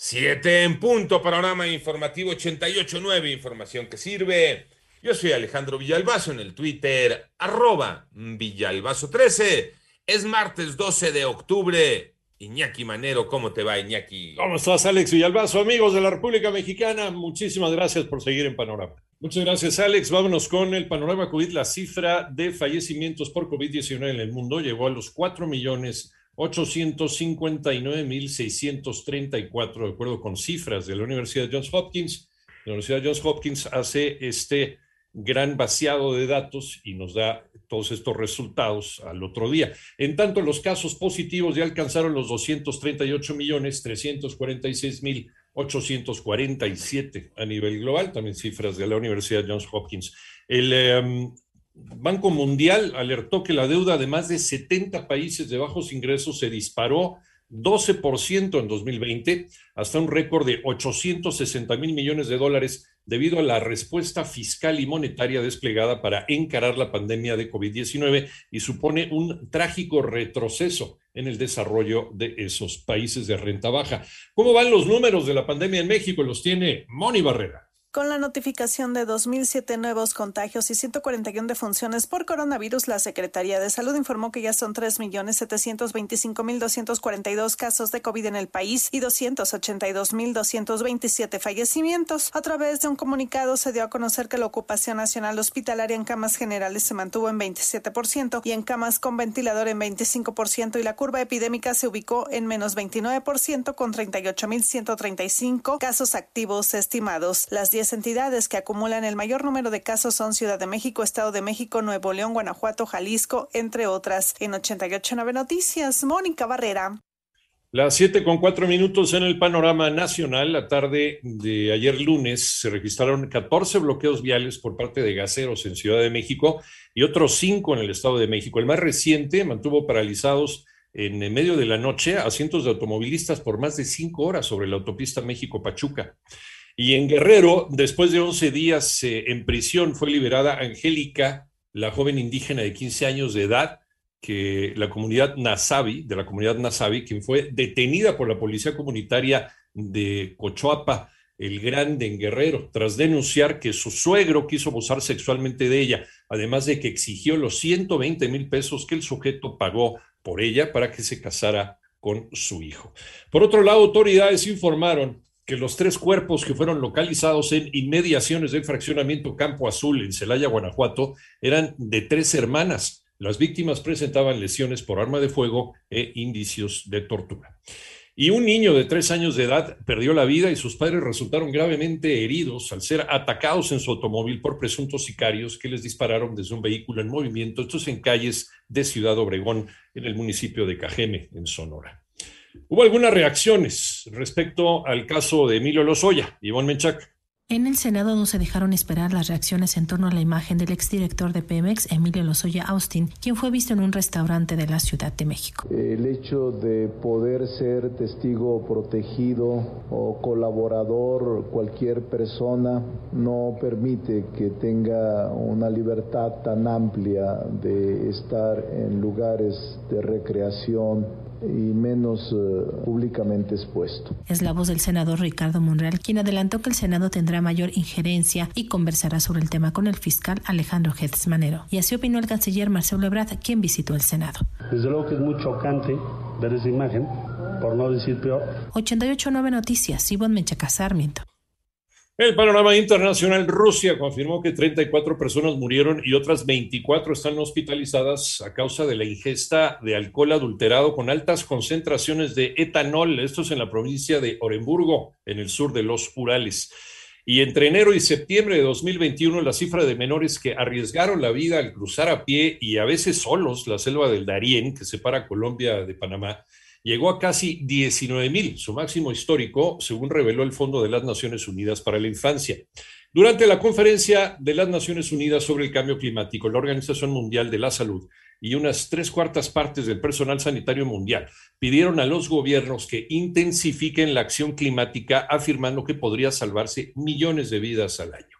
Siete en punto, panorama informativo 88.9, información que sirve. Yo soy Alejandro Villalbazo en el Twitter, arroba Villalbazo13. Es martes 12 de octubre. Iñaki Manero, ¿cómo te va, Iñaki? ¿Cómo estás, Alex Villalbazo? Amigos de la República Mexicana, muchísimas gracias por seguir en Panorama. Muchas gracias, Alex. Vámonos con el panorama COVID. La cifra de fallecimientos por COVID-19 en el mundo llegó a los 4 millones 859.634, de acuerdo con cifras de la Universidad Johns Hopkins. La Universidad Johns Hopkins hace este gran vaciado de datos y nos da todos estos resultados al otro día. En tanto, los casos positivos ya alcanzaron los 238 millones 346 mil 847 a nivel global, también cifras de la Universidad Johns Hopkins. El um, Banco Mundial alertó que la deuda de más de 70 países de bajos ingresos se disparó 12% en 2020 hasta un récord de 860 mil millones de dólares debido a la respuesta fiscal y monetaria desplegada para encarar la pandemia de COVID-19 y supone un trágico retroceso en el desarrollo de esos países de renta baja. ¿Cómo van los números de la pandemia en México? Los tiene Moni Barrera. Con la notificación de 2.007 nuevos contagios y 141 defunciones por coronavirus, la Secretaría de Salud informó que ya son 3.725.242 casos de COVID en el país y 282.227 fallecimientos. A través de un comunicado se dio a conocer que la ocupación nacional hospitalaria en camas generales se mantuvo en 27% y en camas con ventilador en 25% y la curva epidémica se ubicó en menos 29% con 38.135 casos activos estimados. Las entidades que acumulan el mayor número de casos son Ciudad de México, Estado de México, Nuevo León, Guanajuato, Jalisco, entre otras. En 889 Noticias, Mónica Barrera. Las siete con cuatro minutos en el panorama nacional. La tarde de ayer lunes se registraron 14 bloqueos viales por parte de gaseros en Ciudad de México y otros cinco en el Estado de México. El más reciente mantuvo paralizados en medio de la noche a cientos de automovilistas por más de cinco horas sobre la autopista México-Pachuca. Y en Guerrero, después de 11 días eh, en prisión, fue liberada Angélica, la joven indígena de 15 años de edad, que la comunidad Nasabi, de la comunidad Nasabi, quien fue detenida por la policía comunitaria de Cochoapa, el Grande en Guerrero, tras denunciar que su suegro quiso abusar sexualmente de ella, además de que exigió los 120 mil pesos que el sujeto pagó por ella para que se casara con su hijo. Por otro lado, autoridades informaron que los tres cuerpos que fueron localizados en inmediaciones del fraccionamiento Campo Azul en Celaya, Guanajuato, eran de tres hermanas. Las víctimas presentaban lesiones por arma de fuego e indicios de tortura. Y un niño de tres años de edad perdió la vida y sus padres resultaron gravemente heridos al ser atacados en su automóvil por presuntos sicarios que les dispararon desde un vehículo en movimiento, estos en calles de Ciudad Obregón, en el municipio de Cajeme, en Sonora. Hubo algunas reacciones respecto al caso de Emilio Lozoya, Ivonne Menchac. En el Senado no se dejaron esperar las reacciones en torno a la imagen del exdirector de Pemex, Emilio Lozoya Austin, quien fue visto en un restaurante de la Ciudad de México. El hecho de poder ser testigo protegido o colaborador, cualquier persona, no permite que tenga una libertad tan amplia de estar en lugares de recreación y menos eh, públicamente expuesto. Es la voz del senador Ricardo Monreal, quien adelantó que el Senado tendrá mayor injerencia y conversará sobre el tema con el fiscal Alejandro Gertz Manero. Y así opinó el canciller Marcelo Ebrard, quien visitó el Senado. Desde luego que es muy chocante ver esa imagen, por no decir peor. 889 Noticias, Ivonne Menchaca Sarmiento. El panorama internacional, Rusia confirmó que 34 personas murieron y otras 24 están hospitalizadas a causa de la ingesta de alcohol adulterado con altas concentraciones de etanol. Esto es en la provincia de Orenburgo, en el sur de los Urales. Y entre enero y septiembre de 2021, la cifra de menores que arriesgaron la vida al cruzar a pie y a veces solos la selva del Darién, que separa Colombia de Panamá, llegó a casi 19 mil, su máximo histórico, según reveló el Fondo de las Naciones Unidas para la Infancia. Durante la conferencia de las Naciones Unidas sobre el cambio climático, la Organización Mundial de la Salud y unas tres cuartas partes del personal sanitario mundial pidieron a los gobiernos que intensifiquen la acción climática, afirmando que podría salvarse millones de vidas al año.